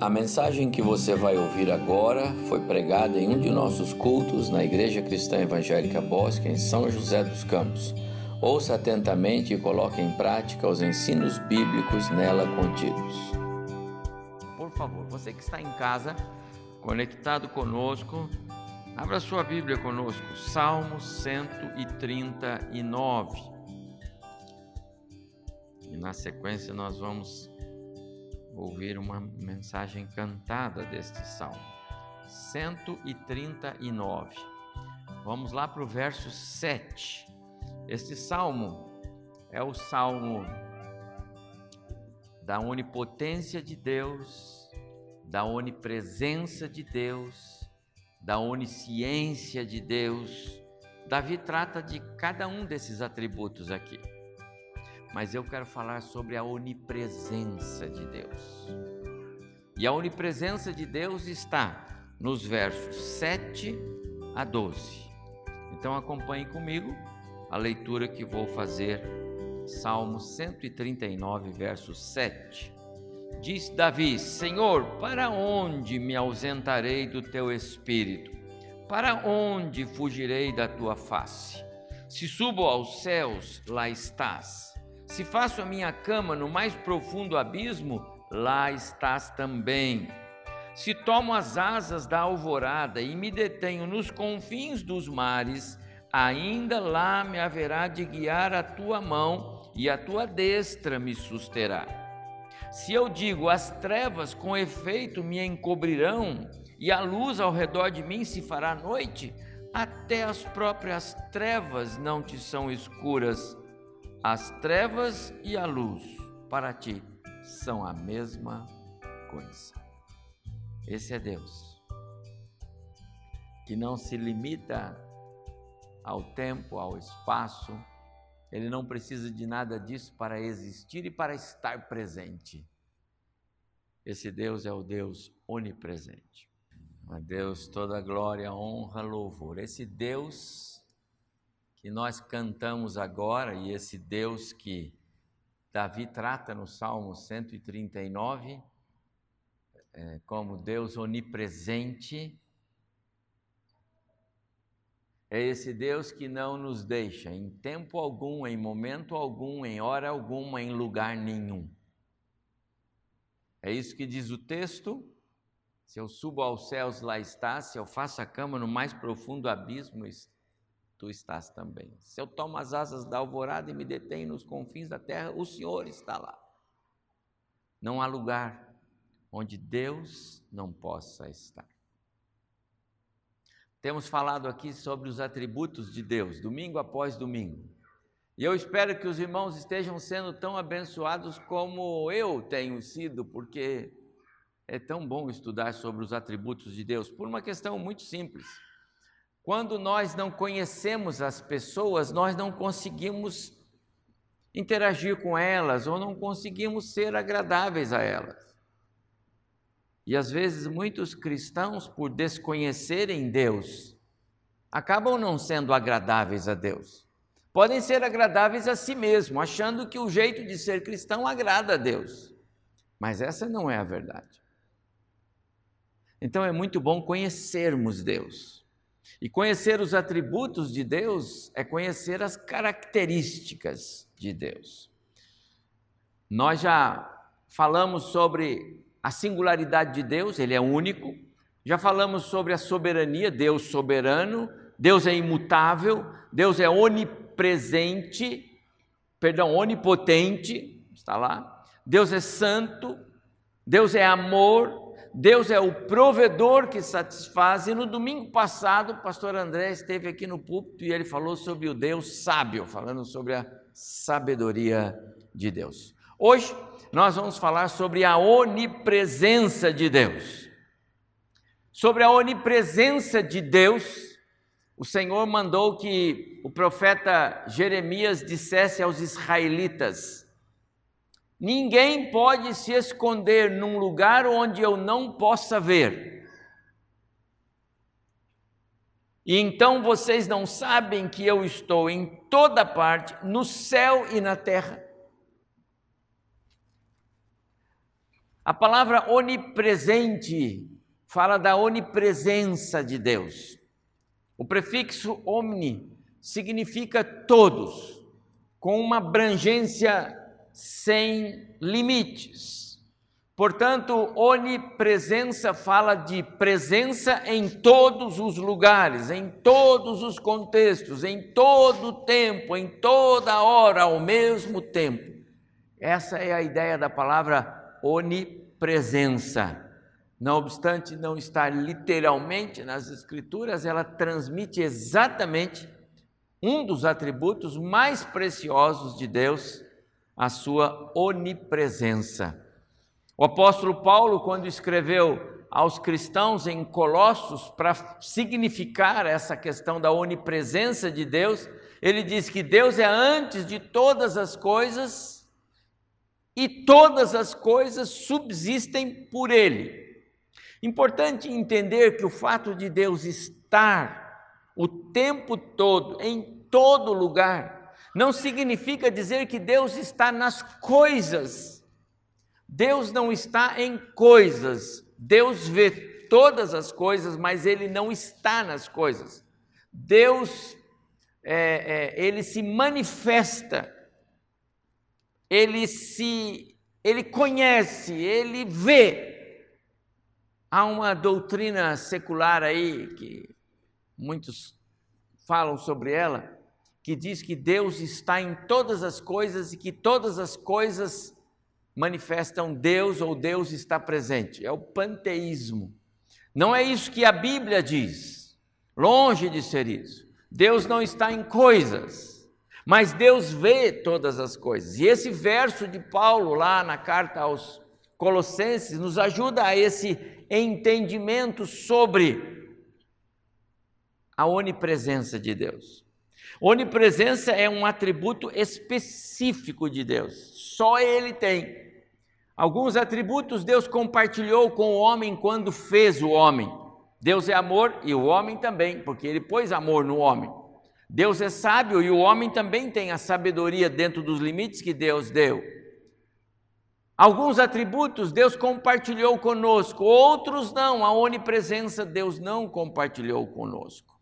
A mensagem que você vai ouvir agora foi pregada em um de nossos cultos na Igreja Cristã Evangélica Bosque, em São José dos Campos. Ouça atentamente e coloque em prática os ensinos bíblicos nela contidos. Por favor, você que está em casa, conectado conosco, abra sua Bíblia conosco, Salmo 139. E na sequência nós vamos ouvir uma mensagem cantada deste salmo. 139. Vamos lá para o verso 7. Este salmo é o salmo da onipotência de Deus, da onipresença de Deus, da onisciência de Deus. Davi trata de cada um desses atributos aqui mas eu quero falar sobre a onipresença de Deus. E a onipresença de Deus está nos versos 7 a 12. Então acompanhe comigo a leitura que vou fazer, Salmo 139, verso 7. Diz Davi: Senhor, para onde me ausentarei do teu espírito? Para onde fugirei da tua face? Se subo aos céus, lá estás se faço a minha cama no mais profundo abismo, lá estás também. Se tomo as asas da alvorada e me detenho nos confins dos mares, ainda lá me haverá de guiar a tua mão e a tua destra me susterá. Se eu digo, as trevas com efeito me encobrirão e a luz ao redor de mim se fará noite, até as próprias trevas não te são escuras as trevas e a luz para ti são a mesma coisa. Esse é Deus, que não se limita ao tempo, ao espaço, ele não precisa de nada disso para existir e para estar presente. Esse Deus é o Deus onipresente. A Deus toda glória, honra, louvor. Esse Deus que nós cantamos agora, e esse Deus que Davi trata no Salmo 139, é, como Deus onipresente, é esse Deus que não nos deixa em tempo algum, em momento algum, em hora alguma, em lugar nenhum. É isso que diz o texto. Se eu subo aos céus, lá está. Se eu faço a cama no mais profundo abismo, tu estás também. Se eu tomo as asas da alvorada e me detenho nos confins da terra, o Senhor está lá. Não há lugar onde Deus não possa estar. Temos falado aqui sobre os atributos de Deus, domingo após domingo. E eu espero que os irmãos estejam sendo tão abençoados como eu tenho sido, porque é tão bom estudar sobre os atributos de Deus, por uma questão muito simples. Quando nós não conhecemos as pessoas, nós não conseguimos interagir com elas ou não conseguimos ser agradáveis a elas. E às vezes muitos cristãos, por desconhecerem Deus, acabam não sendo agradáveis a Deus. Podem ser agradáveis a si mesmo, achando que o jeito de ser cristão agrada a Deus. Mas essa não é a verdade. Então é muito bom conhecermos Deus. E conhecer os atributos de Deus é conhecer as características de Deus. Nós já falamos sobre a singularidade de Deus, ele é único. Já falamos sobre a soberania, Deus soberano, Deus é imutável, Deus é onipresente, perdão, onipotente, está lá. Deus é santo, Deus é amor, Deus é o provedor que satisfaz. E no domingo passado, o pastor André esteve aqui no púlpito e ele falou sobre o Deus sábio, falando sobre a sabedoria de Deus. Hoje nós vamos falar sobre a onipresença de Deus. Sobre a onipresença de Deus, o Senhor mandou que o profeta Jeremias dissesse aos israelitas: Ninguém pode se esconder num lugar onde eu não possa ver. E então vocês não sabem que eu estou em toda parte, no céu e na terra. A palavra onipresente fala da onipresença de Deus. O prefixo omni significa todos, com uma abrangência sem limites. Portanto, onipresença fala de presença em todos os lugares, em todos os contextos, em todo o tempo, em toda hora, ao mesmo tempo. Essa é a ideia da palavra onipresença. Não obstante não estar literalmente nas Escrituras, ela transmite exatamente um dos atributos mais preciosos de Deus, a sua onipresença. O apóstolo Paulo, quando escreveu aos cristãos em Colossos, para significar essa questão da onipresença de Deus, ele diz que Deus é antes de todas as coisas e todas as coisas subsistem por Ele. Importante entender que o fato de Deus estar o tempo todo, em todo lugar, não significa dizer que Deus está nas coisas Deus não está em coisas, Deus vê todas as coisas, mas Ele não está nas coisas. Deus, é, é, Ele se manifesta, Ele se, Ele conhece, Ele vê. Há uma doutrina secular aí que muitos falam sobre ela, que diz que Deus está em todas as coisas e que todas as coisas manifestam Deus ou Deus está presente. É o panteísmo. Não é isso que a Bíblia diz. Longe de ser isso. Deus não está em coisas, mas Deus vê todas as coisas. E esse verso de Paulo, lá na carta aos Colossenses, nos ajuda a esse entendimento sobre a onipresença de Deus. Onipresença é um atributo específico de Deus, só Ele tem. Alguns atributos Deus compartilhou com o homem quando fez o homem. Deus é amor e o homem também, porque ele pôs amor no homem. Deus é sábio e o homem também tem a sabedoria dentro dos limites que Deus deu. Alguns atributos Deus compartilhou conosco, outros não. A onipresença Deus não compartilhou conosco.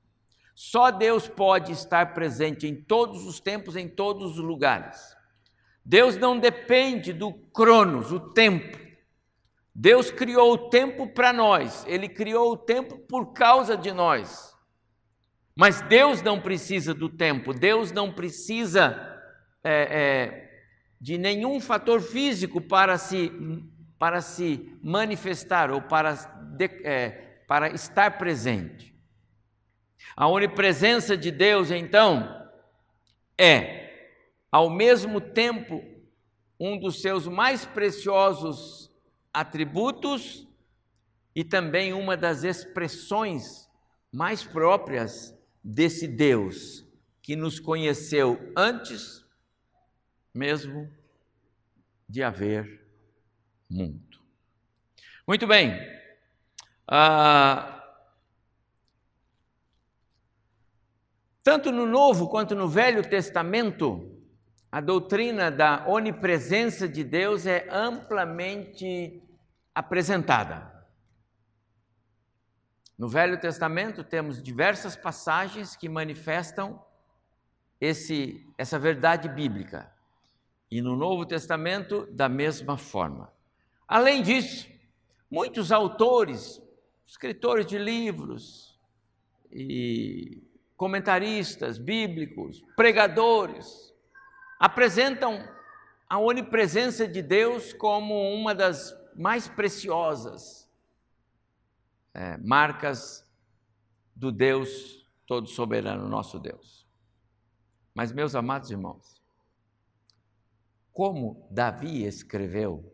Só Deus pode estar presente em todos os tempos, em todos os lugares. Deus não depende do cronos, o tempo. Deus criou o tempo para nós, Ele criou o tempo por causa de nós. Mas Deus não precisa do tempo, Deus não precisa é, é, de nenhum fator físico para se, para se manifestar ou para, de, é, para estar presente. A onipresença de Deus, então, é ao mesmo tempo, um dos seus mais preciosos atributos e também uma das expressões mais próprias desse Deus que nos conheceu antes mesmo de haver mundo. Muito bem. Ah, tanto no Novo quanto no Velho Testamento, a doutrina da onipresença de Deus é amplamente apresentada. No Velho Testamento temos diversas passagens que manifestam esse, essa verdade bíblica. E no Novo Testamento, da mesma forma. Além disso, muitos autores, escritores de livros e comentaristas bíblicos, pregadores, apresentam a onipresença de Deus como uma das mais preciosas é, marcas do Deus todo soberano, nosso Deus. Mas, meus amados irmãos, como Davi escreveu,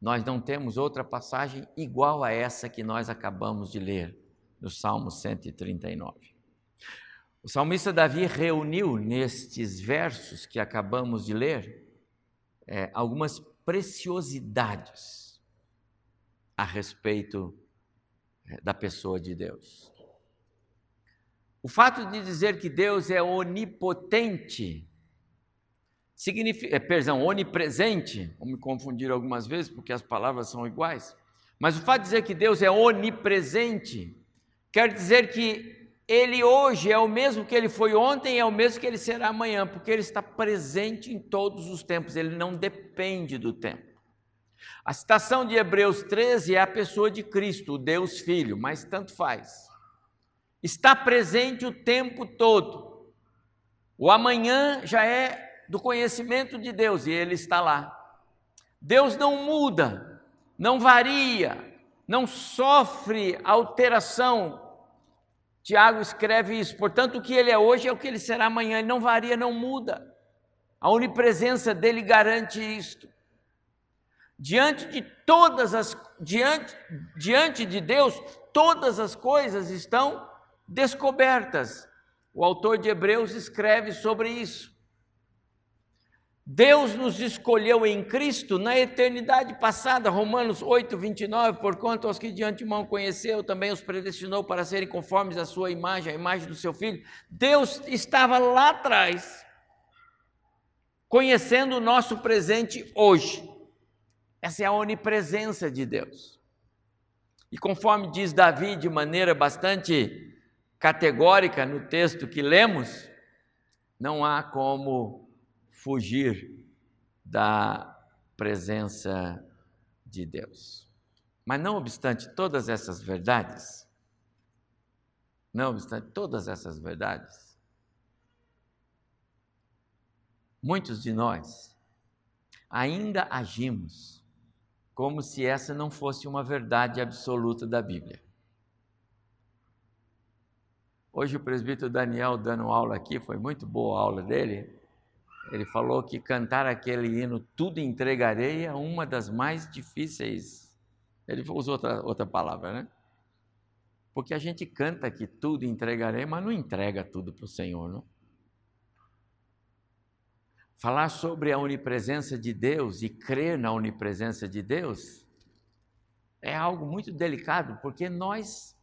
nós não temos outra passagem igual a essa que nós acabamos de ler no Salmo 139. O salmista Davi reuniu nestes versos que acabamos de ler é, algumas preciosidades a respeito é, da pessoa de Deus. O fato de dizer que Deus é onipotente significa, é, perdão, onipresente, vou me confundir algumas vezes porque as palavras são iguais, mas o fato de dizer que Deus é onipresente quer dizer que Ele hoje é o mesmo que Ele foi ontem e é o mesmo que Ele será amanhã, porque Ele está presente em todos os tempos, Ele não depende do tempo. A citação de Hebreus 13 é a pessoa de Cristo, o Deus Filho, mas tanto faz. Está presente o tempo todo. O amanhã já é do conhecimento de Deus e ele está lá. Deus não muda, não varia, não sofre alteração. Tiago escreve isso. Portanto, o que ele é hoje é o que ele será amanhã. Ele não varia, não muda. A onipresença dele garante isto diante de todas as diante, diante de Deus, todas as coisas estão descobertas. O autor de Hebreus escreve sobre isso. Deus nos escolheu em Cristo na eternidade passada, Romanos 8, 29, porquanto aos que de antemão conheceu, também os predestinou para serem conformes à sua imagem, à imagem do seu filho. Deus estava lá atrás, conhecendo o nosso presente hoje. Essa é a onipresença de Deus. E conforme diz Davi de maneira bastante categórica no texto que lemos, não há como fugir da presença de Deus. Mas não obstante todas essas verdades, não obstante todas essas verdades, muitos de nós ainda agimos como se essa não fosse uma verdade absoluta da Bíblia. Hoje o presbítero Daniel dando aula aqui, foi muito boa a aula dele. Ele falou que cantar aquele hino Tudo Entregarei é uma das mais difíceis. Ele usou outra, outra palavra, né? Porque a gente canta que tudo entregarei, mas não entrega tudo para o Senhor, não? Falar sobre a onipresença de Deus e crer na onipresença de Deus é algo muito delicado, porque nós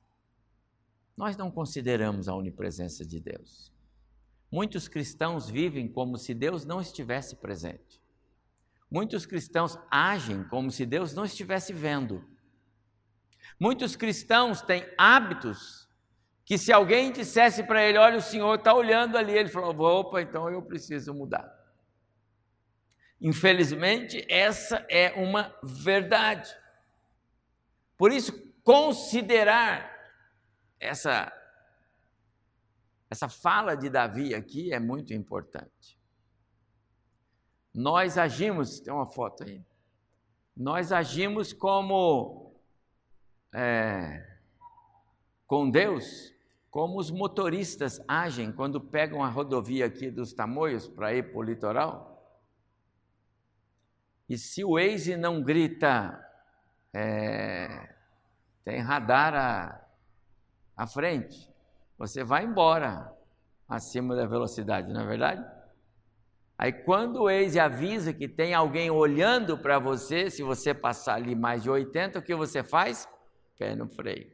nós não consideramos a onipresença de Deus. Muitos cristãos vivem como se Deus não estivesse presente. Muitos cristãos agem como se Deus não estivesse vendo. Muitos cristãos têm hábitos que se alguém dissesse para ele, olha, o Senhor está olhando ali, ele falou, opa, então eu preciso mudar. Infelizmente, essa é uma verdade. Por isso, considerar essa, essa fala de Davi aqui é muito importante. Nós agimos, tem uma foto aí, nós agimos como é, com Deus, como os motoristas agem quando pegam a rodovia aqui dos Tamoios para ir para o litoral. E se o Waze não grita, é, tem radar à, à frente, você vai embora acima da velocidade, não é verdade? Aí quando o Waze avisa que tem alguém olhando para você, se você passar ali mais de 80, o que você faz? Pé no freio.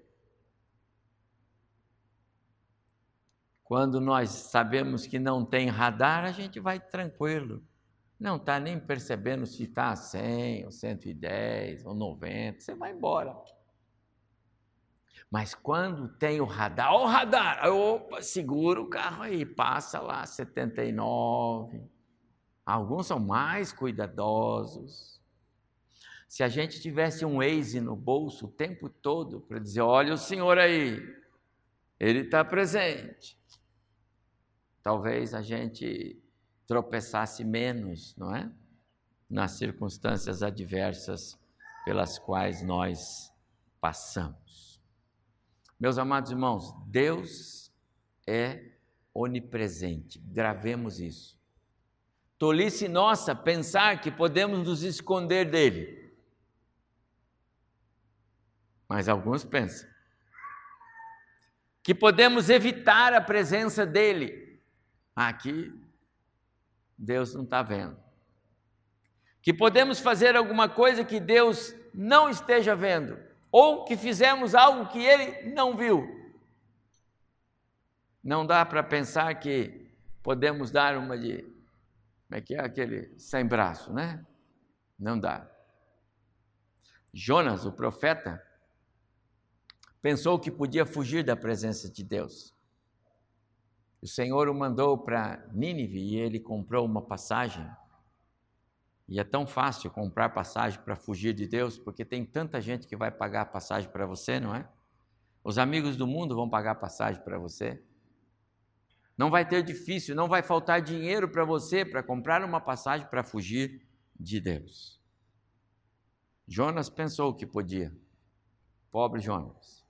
Quando nós sabemos que não tem radar, a gente vai tranquilo não está nem percebendo se está a 100, ou 110, ou 90, você vai embora. Mas quando tem o radar, o radar, opa, segura o carro aí, passa lá 79. Alguns são mais cuidadosos. Se a gente tivesse um Waze no bolso o tempo todo para dizer: olha o senhor aí, ele está presente. Talvez a gente tropeçasse menos, não é? Nas circunstâncias adversas pelas quais nós passamos. Meus amados irmãos, Deus é onipresente, gravemos isso. Tolice nossa pensar que podemos nos esconder dele. Mas alguns pensam que podemos evitar a presença dele. Aqui Deus não está vendo. Que podemos fazer alguma coisa que Deus não esteja vendo, ou que fizemos algo que Ele não viu. Não dá para pensar que podemos dar uma de Como é que é aquele sem braço, né? Não dá. Jonas, o profeta, pensou que podia fugir da presença de Deus. O Senhor o mandou para Nínive e ele comprou uma passagem. E é tão fácil comprar passagem para fugir de Deus, porque tem tanta gente que vai pagar passagem para você, não é? Os amigos do mundo vão pagar passagem para você. Não vai ter difícil, não vai faltar dinheiro para você para comprar uma passagem para fugir de Deus. Jonas pensou que podia. Pobre Jonas.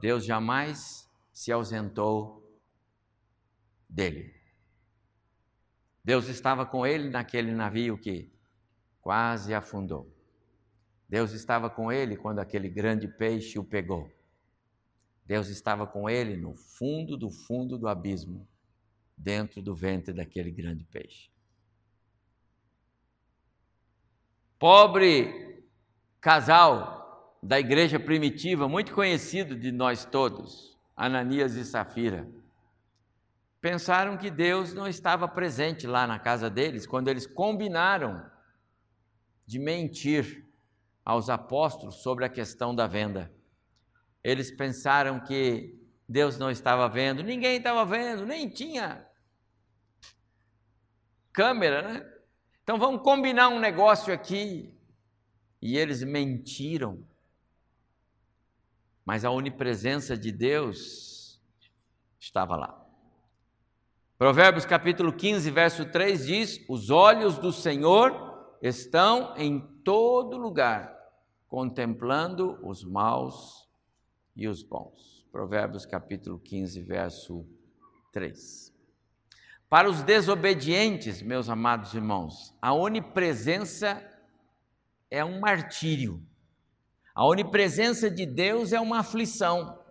Deus jamais se ausentou dele. Deus estava com ele naquele navio que quase afundou. Deus estava com ele quando aquele grande peixe o pegou. Deus estava com ele no fundo do fundo do abismo, dentro do ventre daquele grande peixe. Pobre casal da igreja primitiva, muito conhecido de nós todos, Ananias e Safira pensaram que Deus não estava presente lá na casa deles quando eles combinaram de mentir aos apóstolos sobre a questão da venda. Eles pensaram que Deus não estava vendo, ninguém estava vendo, nem tinha câmera, né? Então vamos combinar um negócio aqui. E eles mentiram. Mas a onipresença de Deus estava lá. Provérbios capítulo 15, verso 3 diz: Os olhos do Senhor estão em todo lugar, contemplando os maus e os bons. Provérbios capítulo 15, verso 3. Para os desobedientes, meus amados irmãos, a onipresença é um martírio. A onipresença de Deus é uma aflição.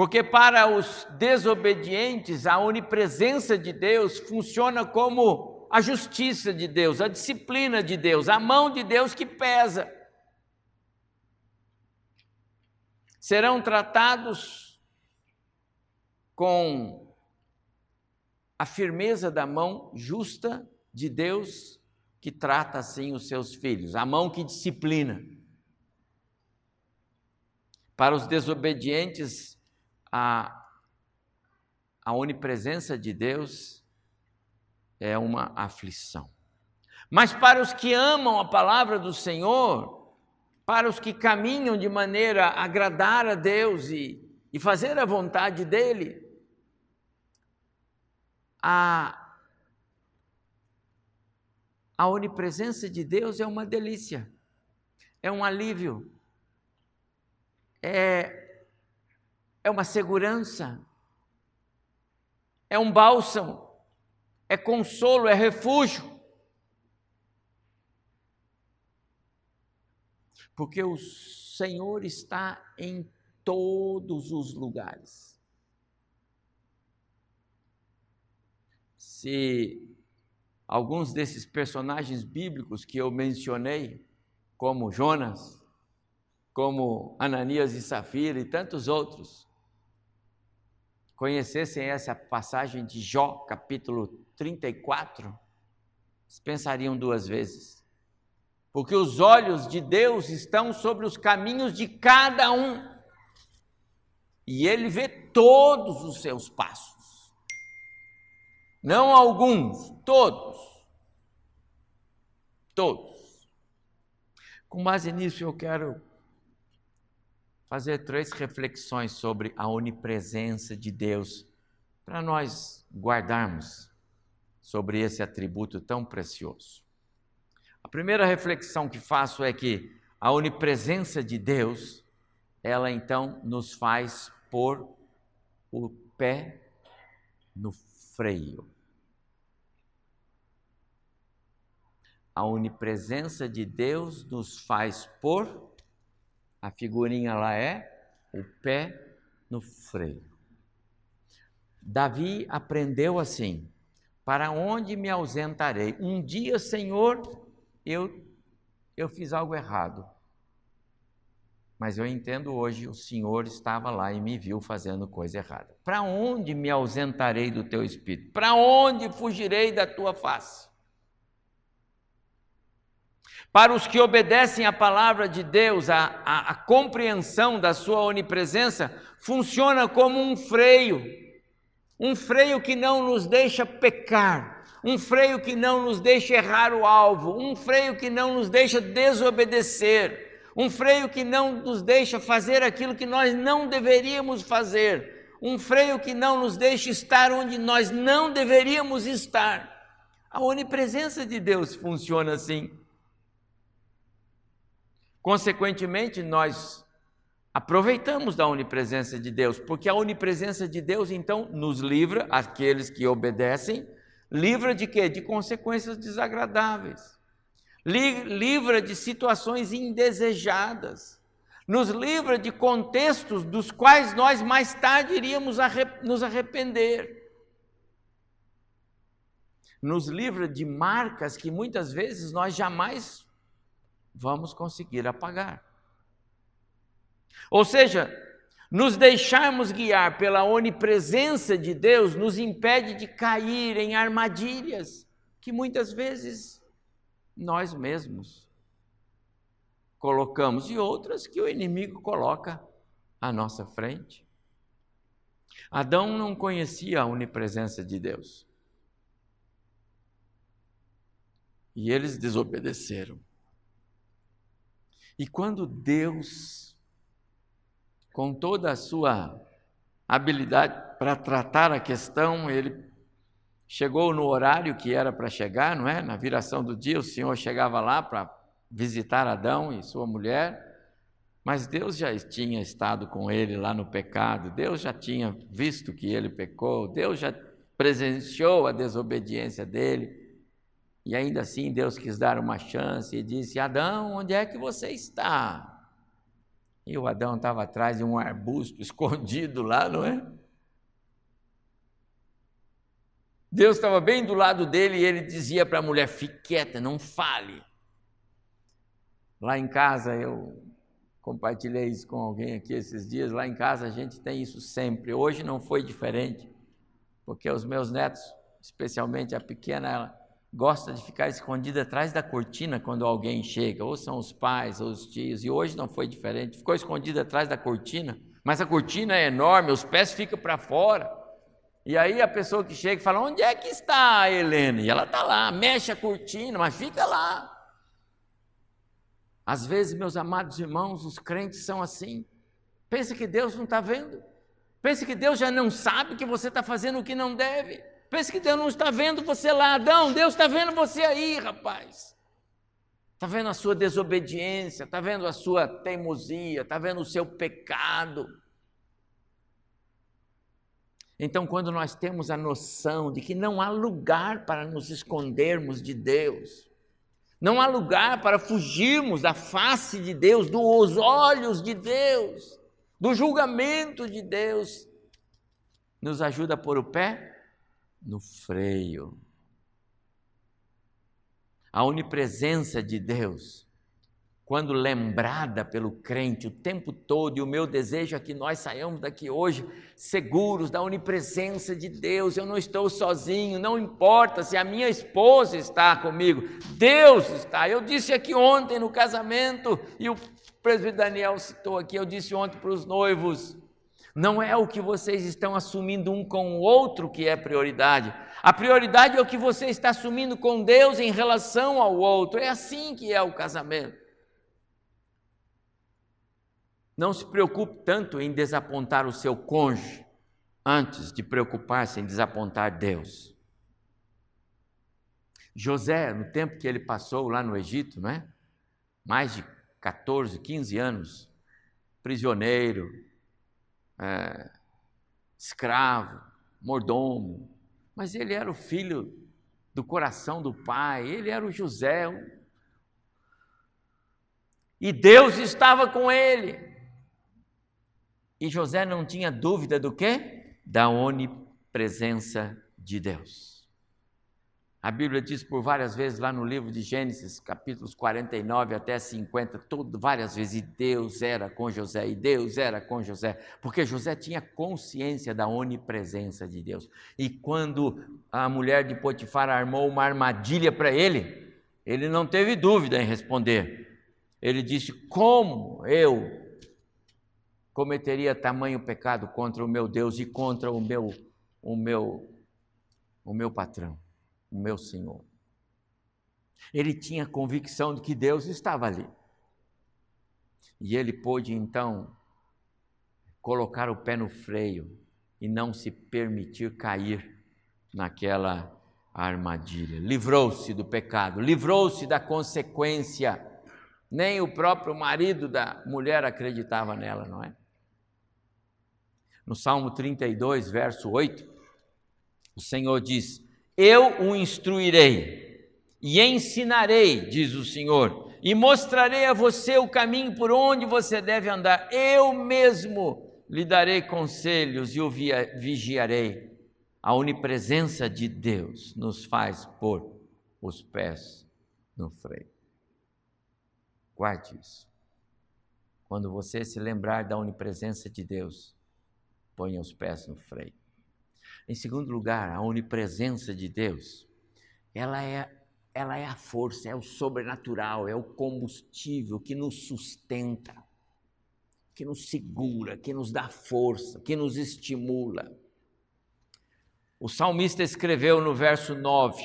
Porque para os desobedientes, a onipresença de Deus funciona como a justiça de Deus, a disciplina de Deus, a mão de Deus que pesa. Serão tratados com a firmeza da mão justa de Deus que trata assim os seus filhos, a mão que disciplina. Para os desobedientes, a, a onipresença de Deus é uma aflição. Mas para os que amam a palavra do Senhor, para os que caminham de maneira a agradar a Deus e, e fazer a vontade dEle, a, a onipresença de Deus é uma delícia, é um alívio, é é uma segurança, é um bálsamo, é consolo, é refúgio. Porque o Senhor está em todos os lugares. Se alguns desses personagens bíblicos que eu mencionei, como Jonas, como Ananias e Safira e tantos outros, conhecessem essa passagem de Jó, capítulo 34, pensariam duas vezes. Porque os olhos de Deus estão sobre os caminhos de cada um. E ele vê todos os seus passos. Não alguns, todos. Todos. Com base nisso, eu quero fazer três reflexões sobre a onipresença de Deus, para nós guardarmos sobre esse atributo tão precioso. A primeira reflexão que faço é que a onipresença de Deus, ela então nos faz pôr o pé no freio. A onipresença de Deus nos faz pôr a figurinha lá é o pé no freio. Davi aprendeu assim: Para onde me ausentarei? Um dia, Senhor, eu eu fiz algo errado. Mas eu entendo hoje, o Senhor estava lá e me viu fazendo coisa errada. Para onde me ausentarei do teu espírito? Para onde fugirei da tua face? Para os que obedecem à palavra de Deus, a, a, a compreensão da sua onipresença funciona como um freio, um freio que não nos deixa pecar, um freio que não nos deixa errar o alvo, um freio que não nos deixa desobedecer um freio que não nos deixa fazer aquilo que nós não deveríamos fazer, um freio que não nos deixa estar onde nós não deveríamos estar. A onipresença de Deus funciona assim. Consequentemente, nós aproveitamos da onipresença de Deus, porque a onipresença de Deus então nos livra, aqueles que obedecem, livra de quê? De consequências desagradáveis livra de situações indesejadas, nos livra de contextos dos quais nós mais tarde iríamos nos arrepender. Nos livra de marcas que muitas vezes nós jamais vamos conseguir apagar. Ou seja, nos deixarmos guiar pela onipresença de Deus nos impede de cair em armadilhas que muitas vezes nós mesmos colocamos e outras que o inimigo coloca à nossa frente. Adão não conhecia a onipresença de Deus. E eles desobedeceram. E quando Deus, com toda a sua habilidade para tratar a questão, ele Chegou no horário que era para chegar, não é? Na viração do dia, o Senhor chegava lá para visitar Adão e sua mulher, mas Deus já tinha estado com ele lá no pecado, Deus já tinha visto que ele pecou, Deus já presenciou a desobediência dele. E ainda assim Deus quis dar uma chance e disse: Adão, onde é que você está? E o Adão estava atrás de um arbusto escondido lá, não é? Deus estava bem do lado dele e ele dizia para a mulher: fique quieta, não fale. Lá em casa, eu compartilhei isso com alguém aqui esses dias. Lá em casa a gente tem isso sempre. Hoje não foi diferente, porque os meus netos, especialmente a pequena, ela gosta de ficar escondida atrás da cortina quando alguém chega, ou são os pais ou os tios. E hoje não foi diferente. Ficou escondida atrás da cortina, mas a cortina é enorme, os pés ficam para fora. E aí a pessoa que chega fala: Onde é que está a Helena? E ela está lá, mexe a cortina, mas fica lá. Às vezes, meus amados irmãos, os crentes são assim. Pensa que Deus não está vendo. Pensa que Deus já não sabe que você está fazendo o que não deve. Pensa que Deus não está vendo você lá, Adão. Deus está vendo você aí, rapaz. Está vendo a sua desobediência, está vendo a sua teimosia, está vendo o seu pecado. Então, quando nós temos a noção de que não há lugar para nos escondermos de Deus, não há lugar para fugirmos da face de Deus, dos olhos de Deus, do julgamento de Deus, nos ajuda a pôr o pé no freio. A onipresença de Deus quando lembrada pelo crente o tempo todo, e o meu desejo é que nós saiamos daqui hoje seguros da onipresença de Deus. Eu não estou sozinho, não importa se a minha esposa está comigo, Deus está. Eu disse aqui ontem no casamento, e o presbítero Daniel citou aqui, eu disse ontem para os noivos: não é o que vocês estão assumindo um com o outro que é prioridade. A prioridade é o que você está assumindo com Deus em relação ao outro. É assim que é o casamento. Não se preocupe tanto em desapontar o seu cônjuge antes de preocupar-se em desapontar Deus. José, no tempo que ele passou lá no Egito, não é? Mais de 14, 15 anos, prisioneiro, é, escravo, mordomo, mas ele era o filho do coração do pai, ele era o José. E Deus estava com ele. E José não tinha dúvida do quê? Da onipresença de Deus. A Bíblia diz por várias vezes lá no livro de Gênesis, capítulos 49 até 50, tudo, várias vezes, e Deus era com José, e Deus era com José, porque José tinha consciência da onipresença de Deus. E quando a mulher de Potifar armou uma armadilha para ele, ele não teve dúvida em responder. Ele disse: Como eu cometeria tamanho pecado contra o meu Deus e contra o meu, o meu, o meu patrão? O meu Senhor. Ele tinha convicção de que Deus estava ali. E ele pôde então colocar o pé no freio e não se permitir cair naquela armadilha. Livrou-se do pecado, livrou-se da consequência. Nem o próprio marido da mulher acreditava nela, não é? No Salmo 32, verso 8, o Senhor diz: eu o instruirei e ensinarei, diz o Senhor, e mostrarei a você o caminho por onde você deve andar. Eu mesmo lhe darei conselhos e o vigiarei. A onipresença de Deus nos faz pôr os pés no freio. Guarde isso. Quando você se lembrar da onipresença de Deus, ponha os pés no freio. Em segundo lugar, a onipresença de Deus, ela é, ela é a força, é o sobrenatural, é o combustível que nos sustenta, que nos segura, que nos dá força, que nos estimula. O salmista escreveu no verso 9: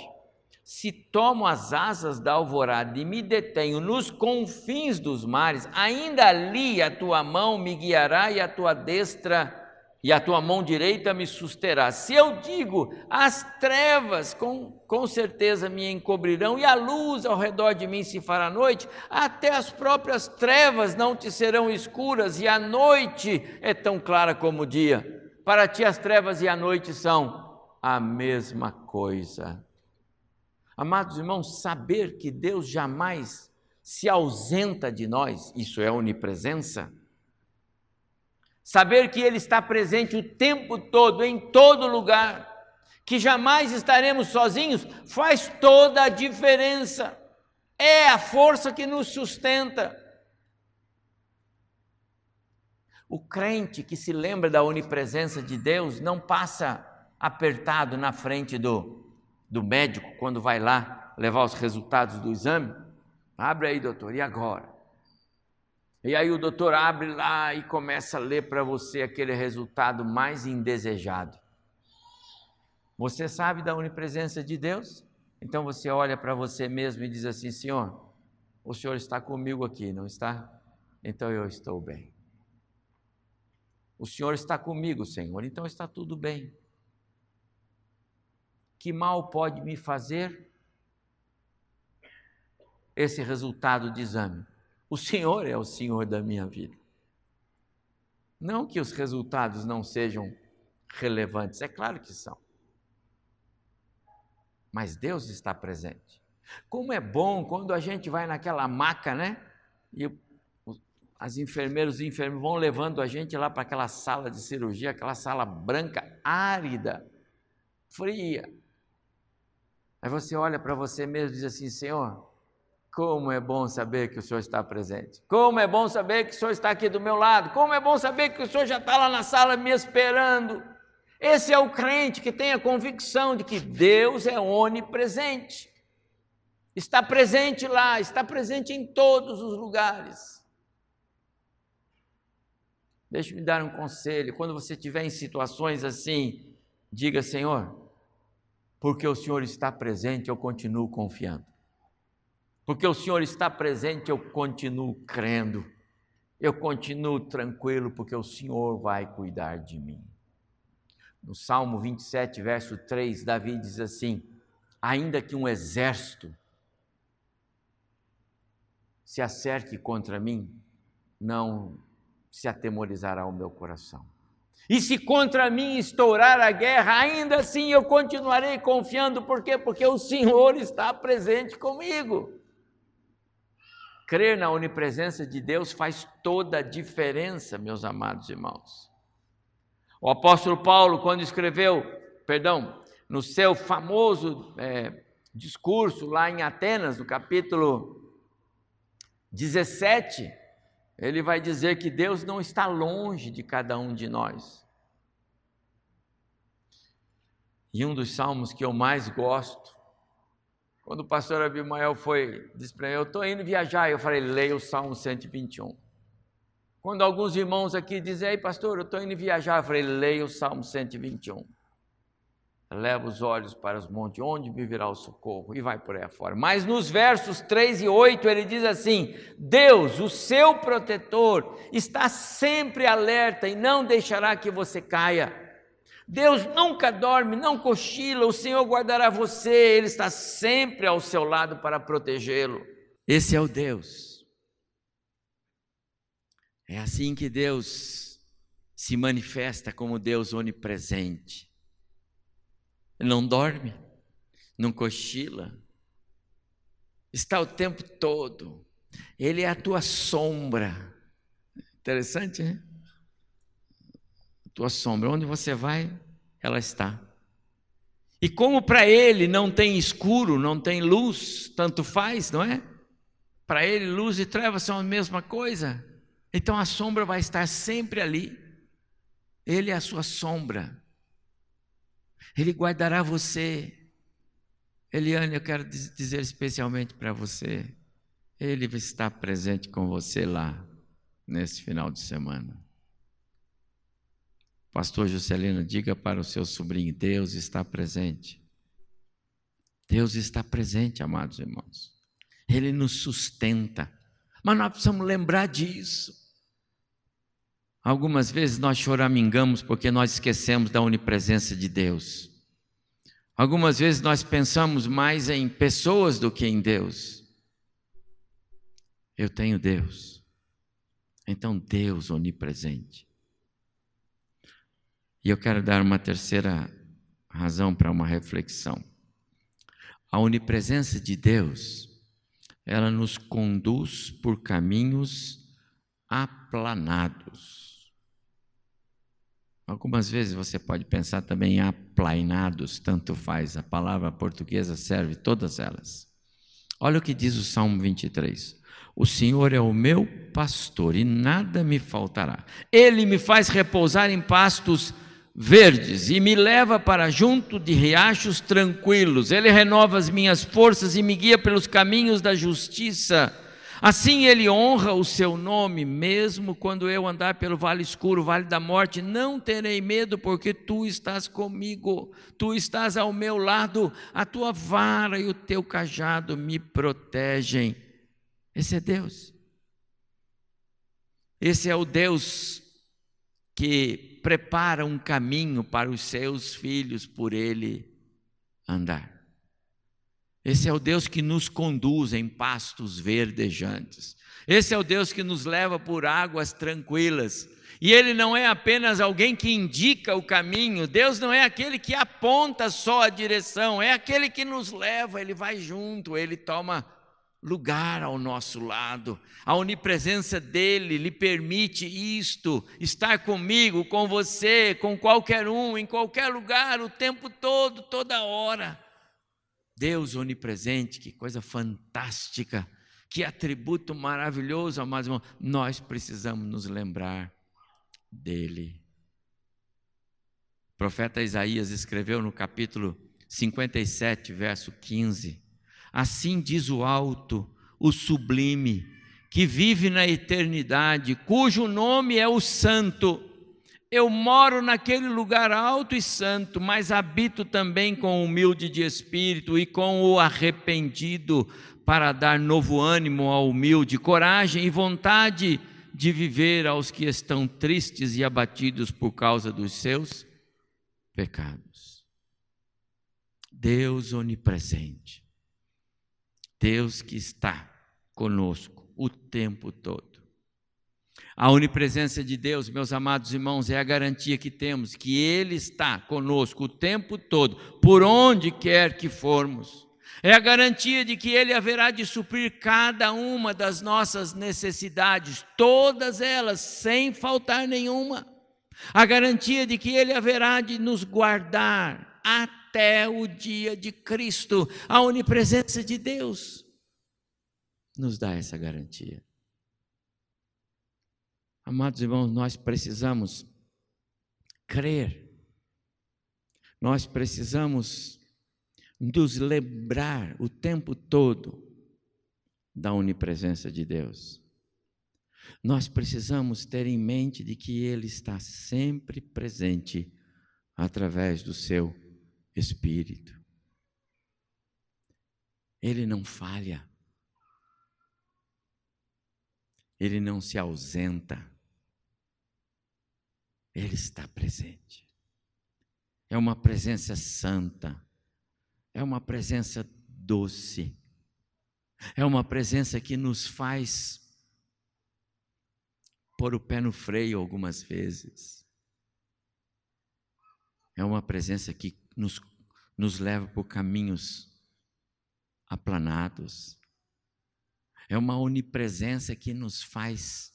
Se tomo as asas da alvorada e me detenho nos confins dos mares, ainda ali a tua mão me guiará e a tua destra e a tua mão direita me susterá. Se eu digo, as trevas com, com certeza me encobrirão, e a luz ao redor de mim se fará noite, até as próprias trevas não te serão escuras, e a noite é tão clara como o dia. Para ti as trevas e a noite são a mesma coisa. Amados irmãos, saber que Deus jamais se ausenta de nós, isso é onipresença Saber que Ele está presente o tempo todo, em todo lugar, que jamais estaremos sozinhos, faz toda a diferença. É a força que nos sustenta. O crente que se lembra da onipresença de Deus não passa apertado na frente do, do médico quando vai lá levar os resultados do exame. Abre aí, doutor, e agora? E aí o doutor abre lá e começa a ler para você aquele resultado mais indesejado. Você sabe da onipresença de Deus? Então você olha para você mesmo e diz assim: Senhor, o Senhor está comigo aqui, não está? Então eu estou bem. O Senhor está comigo, Senhor, então está tudo bem. Que mal pode me fazer esse resultado de exame? O Senhor é o Senhor da minha vida. Não que os resultados não sejam relevantes, é claro que são. Mas Deus está presente. Como é bom quando a gente vai naquela maca, né? E as enfermeiras e enfermeiros vão levando a gente lá para aquela sala de cirurgia, aquela sala branca, árida, fria. Aí você olha para você mesmo e diz assim: Senhor, como é bom saber que o Senhor está presente. Como é bom saber que o Senhor está aqui do meu lado. Como é bom saber que o Senhor já está lá na sala me esperando. Esse é o crente que tem a convicção de que Deus é onipresente. Está presente lá, está presente em todos os lugares. Deixe-me dar um conselho. Quando você estiver em situações assim, diga: Senhor, porque o Senhor está presente, eu continuo confiando. Porque o Senhor está presente, eu continuo crendo. Eu continuo tranquilo, porque o Senhor vai cuidar de mim. No Salmo 27, verso 3, Davi diz assim: Ainda que um exército se acerque contra mim, não se atemorizará o meu coração. E se contra mim estourar a guerra, ainda assim eu continuarei confiando, por quê? Porque o Senhor está presente comigo. Crer na onipresença de Deus faz toda a diferença, meus amados irmãos. O apóstolo Paulo, quando escreveu, perdão, no seu famoso é, discurso lá em Atenas, no capítulo 17, ele vai dizer que Deus não está longe de cada um de nós. E um dos salmos que eu mais gosto, quando o pastor Abimael foi, disse para mim, eu estou indo viajar, eu falei, leia o Salmo 121. Quando alguns irmãos aqui dizem, ei pastor, eu estou indo viajar, eu falei, leia o Salmo 121. Leva os olhos para os montes, onde me virá o socorro, e vai por aí afora. Mas nos versos 3 e 8 ele diz assim: Deus, o seu protetor, está sempre alerta e não deixará que você caia. Deus nunca dorme, não cochila, o Senhor guardará você, Ele está sempre ao seu lado para protegê-lo. Esse é o Deus. É assim que Deus se manifesta como Deus onipresente. Ele não dorme, não cochila, está o tempo todo. Ele é a tua sombra. Interessante, né? Tua sombra. Onde você vai, ela está. E como para ele não tem escuro, não tem luz, tanto faz, não é? Para ele, luz e trevas são a mesma coisa. Então a sombra vai estar sempre ali. Ele é a sua sombra. Ele guardará você. Eliane, eu quero dizer especialmente para você. Ele está presente com você lá, nesse final de semana. Pastor Juscelino, diga para o seu sobrinho: Deus está presente. Deus está presente, amados irmãos. Ele nos sustenta. Mas nós precisamos lembrar disso. Algumas vezes nós choramingamos porque nós esquecemos da onipresença de Deus. Algumas vezes nós pensamos mais em pessoas do que em Deus. Eu tenho Deus. Então, Deus onipresente. E eu quero dar uma terceira razão para uma reflexão. A onipresença de Deus, ela nos conduz por caminhos aplanados. Algumas vezes você pode pensar também em aplainados, tanto faz, a palavra portuguesa serve todas elas. Olha o que diz o Salmo 23. O Senhor é o meu pastor e nada me faltará. Ele me faz repousar em pastos verdes e me leva para junto de riachos tranquilos. Ele renova as minhas forças e me guia pelos caminhos da justiça. Assim ele honra o seu nome, mesmo quando eu andar pelo vale escuro, vale da morte, não terei medo, porque tu estás comigo, tu estás ao meu lado, a tua vara e o teu cajado me protegem. Esse é Deus. Esse é o Deus que prepara um caminho para os seus filhos por ele andar. Esse é o Deus que nos conduz em pastos verdejantes. Esse é o Deus que nos leva por águas tranquilas. E Ele não é apenas alguém que indica o caminho, Deus não é aquele que aponta só a direção, é aquele que nos leva, Ele vai junto, Ele toma lugar ao nosso lado. A onipresença dele lhe permite isto, estar comigo, com você, com qualquer um, em qualquer lugar, o tempo todo, toda hora. Deus onipresente, que coisa fantástica, que atributo maravilhoso, amados irmãos. Nós precisamos nos lembrar dele. O profeta Isaías escreveu no capítulo 57, verso 15: Assim diz o alto, o sublime, que vive na eternidade, cujo nome é o Santo. Eu moro naquele lugar alto e santo, mas habito também com o humilde de espírito e com o arrependido, para dar novo ânimo ao humilde, coragem e vontade de viver aos que estão tristes e abatidos por causa dos seus pecados. Deus onipresente Deus que está conosco o tempo todo. A onipresença de Deus, meus amados irmãos, é a garantia que temos que Ele está conosco o tempo todo, por onde quer que formos. É a garantia de que Ele haverá de suprir cada uma das nossas necessidades, todas elas, sem faltar nenhuma. A garantia de que Ele haverá de nos guardar até até o dia de Cristo. A onipresença de Deus nos dá essa garantia. Amados irmãos, nós precisamos crer, nós precisamos nos lembrar o tempo todo da onipresença de Deus. Nós precisamos ter em mente de que Ele está sempre presente através do seu Espírito. Ele não falha. Ele não se ausenta. Ele está presente. É uma presença santa. É uma presença doce. É uma presença que nos faz pôr o pé no freio algumas vezes. É uma presença que nos, nos leva por caminhos aplanados. É uma onipresença que nos faz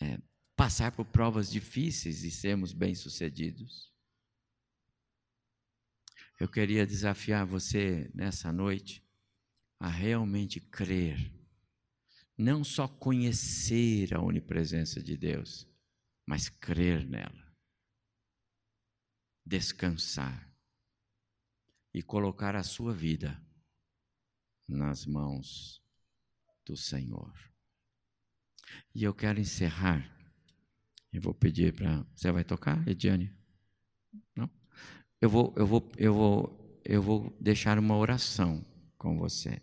é, passar por provas difíceis e sermos bem-sucedidos. Eu queria desafiar você nessa noite a realmente crer, não só conhecer a onipresença de Deus, mas crer nela, descansar e colocar a sua vida nas mãos do Senhor. E eu quero encerrar. Eu vou pedir para. Você vai tocar, Ediane? Não? Eu vou, eu vou, eu vou, eu vou deixar uma oração com você.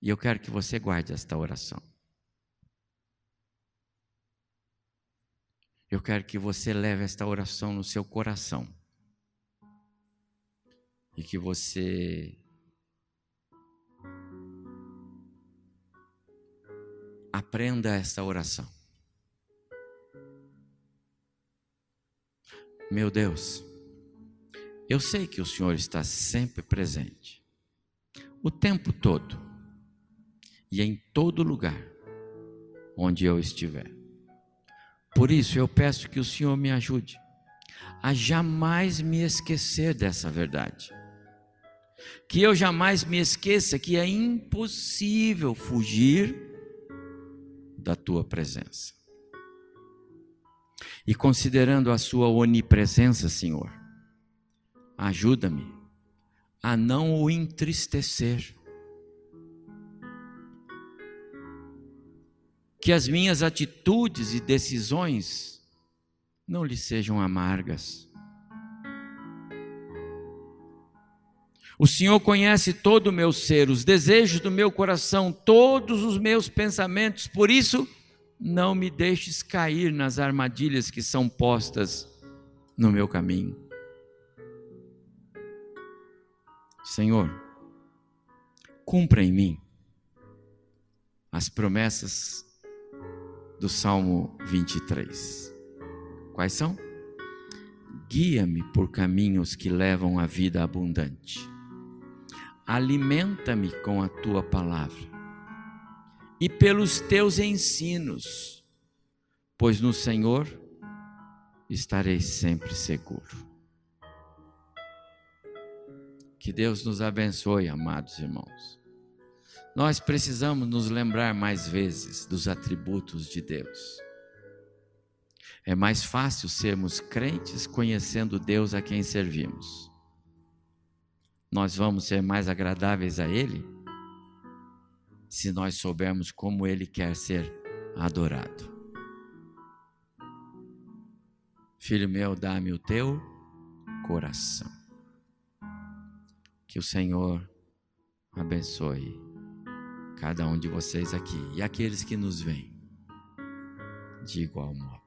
E eu quero que você guarde esta oração. Eu quero que você leve esta oração no seu coração. E que você aprenda esta oração. Meu Deus, eu sei que o Senhor está sempre presente, o tempo todo e em todo lugar onde eu estiver. Por isso eu peço que o Senhor me ajude a jamais me esquecer dessa verdade. Que eu jamais me esqueça que é impossível fugir da tua presença. E considerando a sua onipresença, Senhor, ajuda-me a não o entristecer que as minhas atitudes e decisões não lhe sejam amargas. O Senhor conhece todo o meu ser, os desejos do meu coração, todos os meus pensamentos, por isso, não me deixes cair nas armadilhas que são postas no meu caminho. Senhor, cumpra em mim as promessas do Salmo 23. Quais são? Guia-me por caminhos que levam à vida abundante. Alimenta-me com a tua palavra e pelos teus ensinos, pois no Senhor estarei sempre seguro. Que Deus nos abençoe, amados irmãos. Nós precisamos nos lembrar mais vezes dos atributos de Deus. É mais fácil sermos crentes conhecendo Deus a quem servimos. Nós vamos ser mais agradáveis a Ele se nós soubermos como Ele quer ser adorado. Filho meu, dá-me o teu coração. Que o Senhor abençoe cada um de vocês aqui e aqueles que nos veem de igual modo.